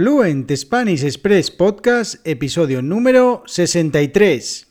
Fluent Spanish Express Podcast, episodio número 63.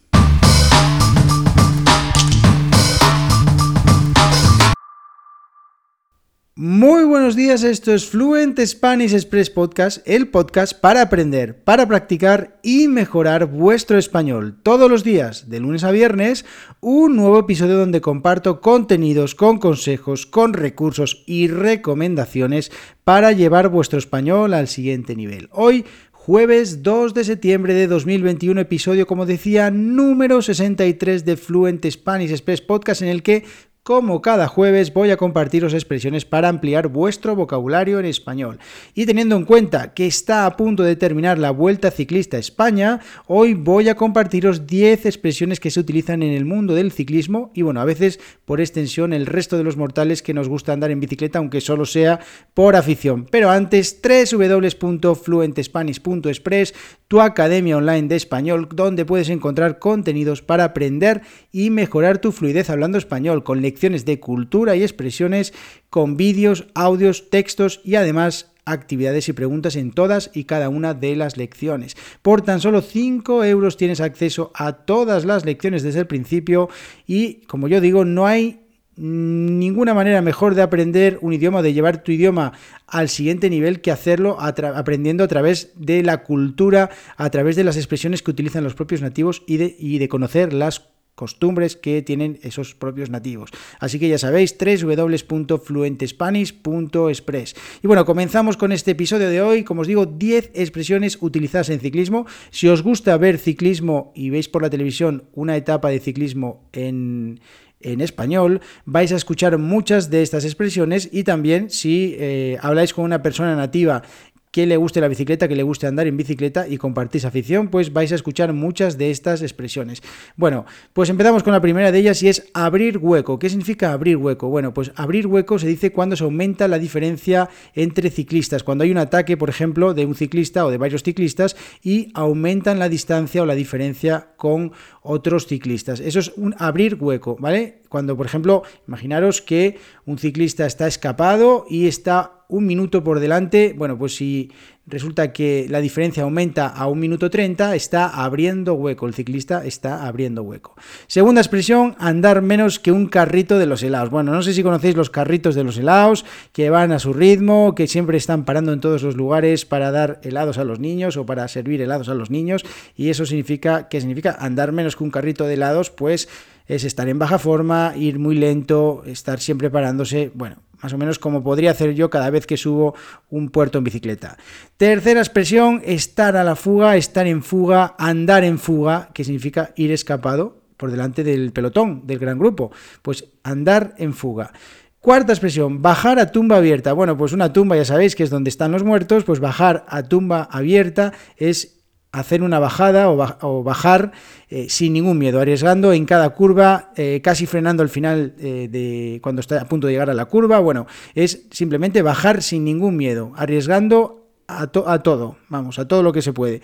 Muy buenos días, esto es Fluent Spanish Express Podcast, el podcast para aprender, para practicar y mejorar vuestro español. Todos los días, de lunes a viernes, un nuevo episodio donde comparto contenidos con consejos, con recursos y recomendaciones para llevar vuestro español al siguiente nivel. Hoy Jueves 2 de septiembre de 2021, episodio, como decía, número 63 de Fluent Spanish Express Podcast, en el que como cada jueves voy a compartiros expresiones para ampliar vuestro vocabulario en español. Y teniendo en cuenta que está a punto de terminar la Vuelta Ciclista España, hoy voy a compartiros 10 expresiones que se utilizan en el mundo del ciclismo y bueno, a veces por extensión el resto de los mortales que nos gusta andar en bicicleta, aunque solo sea por afición. Pero antes, www.fluentespanish.express, tu academia online de español, donde puedes encontrar contenidos para aprender y mejorar tu fluidez hablando español con lecciones de cultura y expresiones con vídeos, audios, textos y además actividades y preguntas en todas y cada una de las lecciones. Por tan solo 5 euros tienes acceso a todas las lecciones desde el principio y, como yo digo, no hay ninguna manera mejor de aprender un idioma, de llevar tu idioma al siguiente nivel que hacerlo aprendiendo a través de la cultura, a través de las expresiones que utilizan los propios nativos y de, y de conocer las costumbres que tienen esos propios nativos. Así que ya sabéis, www.fluentespanish.express. Y bueno, comenzamos con este episodio de hoy. Como os digo, 10 expresiones utilizadas en ciclismo. Si os gusta ver ciclismo y veis por la televisión una etapa de ciclismo en en español, vais a escuchar muchas de estas expresiones y también si eh, habláis con una persona nativa que le guste la bicicleta, que le guste andar en bicicleta y compartís afición, pues vais a escuchar muchas de estas expresiones. Bueno, pues empezamos con la primera de ellas y es abrir hueco. ¿Qué significa abrir hueco? Bueno, pues abrir hueco se dice cuando se aumenta la diferencia entre ciclistas, cuando hay un ataque, por ejemplo, de un ciclista o de varios ciclistas y aumentan la distancia o la diferencia con otros ciclistas. Eso es un abrir hueco, ¿vale? Cuando, por ejemplo, imaginaros que un ciclista está escapado y está un minuto por delante, bueno, pues si resulta que la diferencia aumenta a un minuto 30, está abriendo hueco, el ciclista está abriendo hueco. Segunda expresión, andar menos que un carrito de los helados. Bueno, no sé si conocéis los carritos de los helados, que van a su ritmo, que siempre están parando en todos los lugares para dar helados a los niños o para servir helados a los niños, y eso significa, ¿qué significa? Andar menos que un carrito de helados, pues es estar en baja forma, ir muy lento, estar siempre parándose, bueno, más o menos como podría hacer yo cada vez que subo un puerto en bicicleta. Tercera expresión, estar a la fuga, estar en fuga, andar en fuga, que significa ir escapado por delante del pelotón, del gran grupo. Pues andar en fuga. Cuarta expresión, bajar a tumba abierta. Bueno, pues una tumba ya sabéis que es donde están los muertos, pues bajar a tumba abierta es hacer una bajada o, bajar eh, sin ningún miedo, arriesgando en cada curva, eh, casi frenando al final eh, de cuando está a punto de llegar a la curva. Bueno, es simplemente bajar sin ningún miedo, arriesgando a, a todo, vamos, a todo lo que se puede.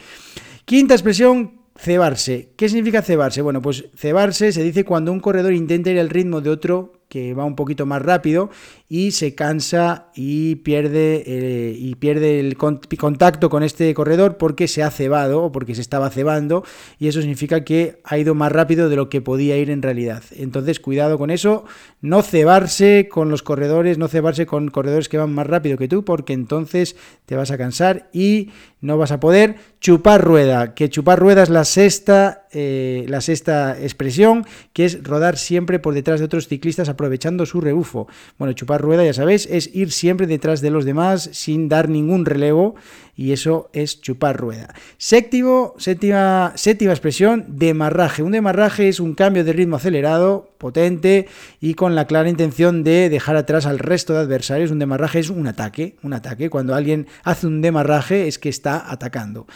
Quinta expresión, cebarse. ¿Qué significa cebarse? Bueno, pues cebarse se dice cuando un corredor intenta ir al ritmo de otro que va un poquito más rápido y se cansa y pierde, eh, y pierde el contacto con este corredor porque se ha cebado o porque se estaba cebando y eso significa que ha ido más rápido de lo que podía ir en realidad. Entonces cuidado con eso, no cebarse con los corredores, no cebarse con corredores que van más rápido que tú porque entonces te vas a cansar y no vas a poder chupar rueda, que chupar rueda es la sexta, eh, la sexta expresión, que es rodar siempre por detrás de otros ciclistas aprovechando su rebufo. Bueno, chupar rueda, ya sabéis, es ir siempre detrás de los demás sin dar ningún relevo y eso es chupar rueda. Séptimo, séptima, séptima expresión, demarraje. Un demarraje es un cambio de ritmo acelerado, potente y con la clara intención de dejar atrás al resto de adversarios. Un demarraje es un ataque, un ataque. Cuando alguien hace un demarraje es que está atacando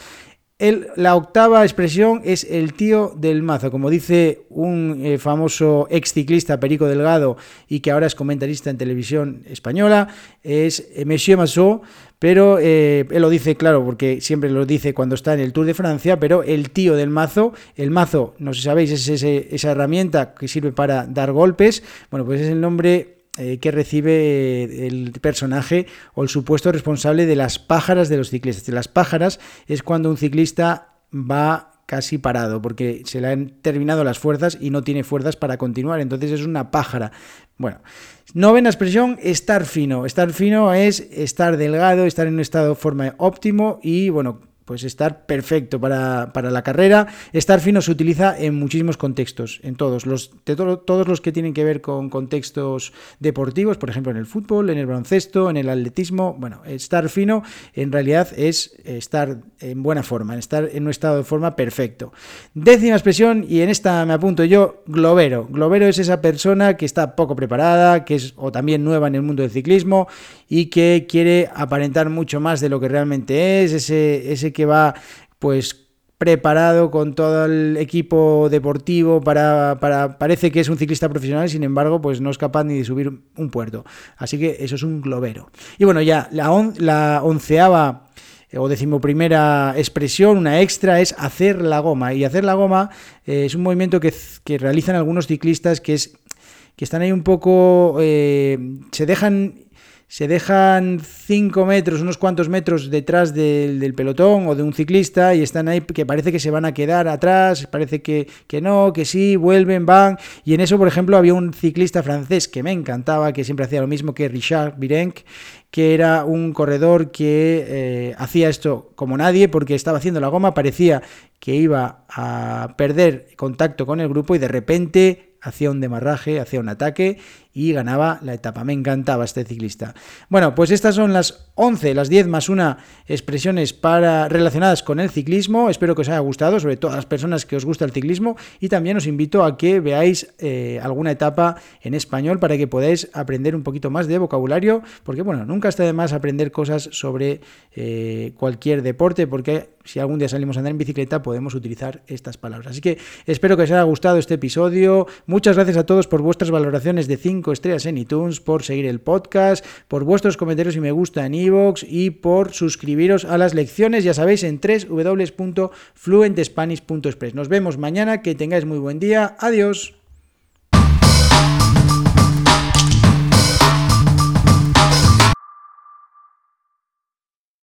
la octava expresión es el tío del mazo, como dice un eh, famoso ex ciclista Perico Delgado y que ahora es comentarista en televisión española, es eh, Monsieur Massot, pero eh, él lo dice, claro, porque siempre lo dice cuando está en el Tour de Francia, pero el tío del mazo, el mazo, no sé si sabéis, es esa herramienta que sirve para dar golpes, bueno, pues es el nombre eh, que recibe el personaje o el supuesto responsable de las pájaras de los ciclistas. Las pájaras es cuando un ciclista va casi parado porque se le han terminado las fuerzas y no tiene fuerzas para continuar. Entonces es una pájara. Bueno, novena expresión, estar fino. Estar fino es estar delgado, estar en un estado de forma óptimo y, bueno, pues estar perfecto para, la carrera. Estar fino se utiliza en muchísimos contextos, en todos los, todos los que tienen que ver con contextos deportivos, por ejemplo en el fútbol, en el baloncesto, en el atletismo. Bueno, estar fino en realidad es estar en buena forma, estar en un estado de forma perfecto. Décima expresión, y en esta me apunto yo, globero. Globero es esa persona que está poco preparada, que es o también nueva en el mundo del ciclismo y que quiere aparentar mucho más de lo que realmente es, ese, ese que va pues preparado con todo el equipo deportivo para, para, parece que es un ciclista profesional sin embargo pues no es capaz ni de subir un puerto así que eso es un globero y bueno ya la, onceava o decimoprimera expresión, una extra, es hacer la goma. Y hacer la goma eh, es un movimiento que, que, realizan algunos ciclistas que es que están ahí un poco, eh, se dejan se dejan 5 metros, unos cuantos metros detrás del, pelotón o de un ciclista y están ahí que parece que se van a quedar atrás, parece que, que, no, que sí, vuelven, van. Y en eso, por ejemplo, había un ciclista francés que me encantaba, que siempre hacía lo mismo que Richard Virenque, que era un corredor que eh, hacía esto como nadie porque estaba haciendo la goma, parecía que iba a perder contacto con el grupo y de repente hacía un demarraje, hacía un ataque y ganaba la etapa. Me encantaba este ciclista. Bueno, pues estas son las 11, las 10 más una expresiones para, relacionadas con el ciclismo. Espero que os haya gustado, sobre todo a las personas que os gusta el ciclismo. Y también os invito a que veáis eh, alguna etapa en español para que podáis aprender un poquito más de vocabulario. Porque, bueno, nunca está de más aprender cosas sobre eh, cualquier deporte, porque si algún día salimos a andar en bicicleta podemos utilizar estas palabras. Así que espero que os haya gustado este episodio. Muchas gracias a todos por vuestras valoraciones de 5 estrellas en iTunes, por seguir el podcast, por vuestros comentarios y me gusta en iVoox y por suscribiros a las lecciones, ya sabéis, en www.fluentespanish.express. Nos vemos mañana, que tengáis muy buen día. Adiós.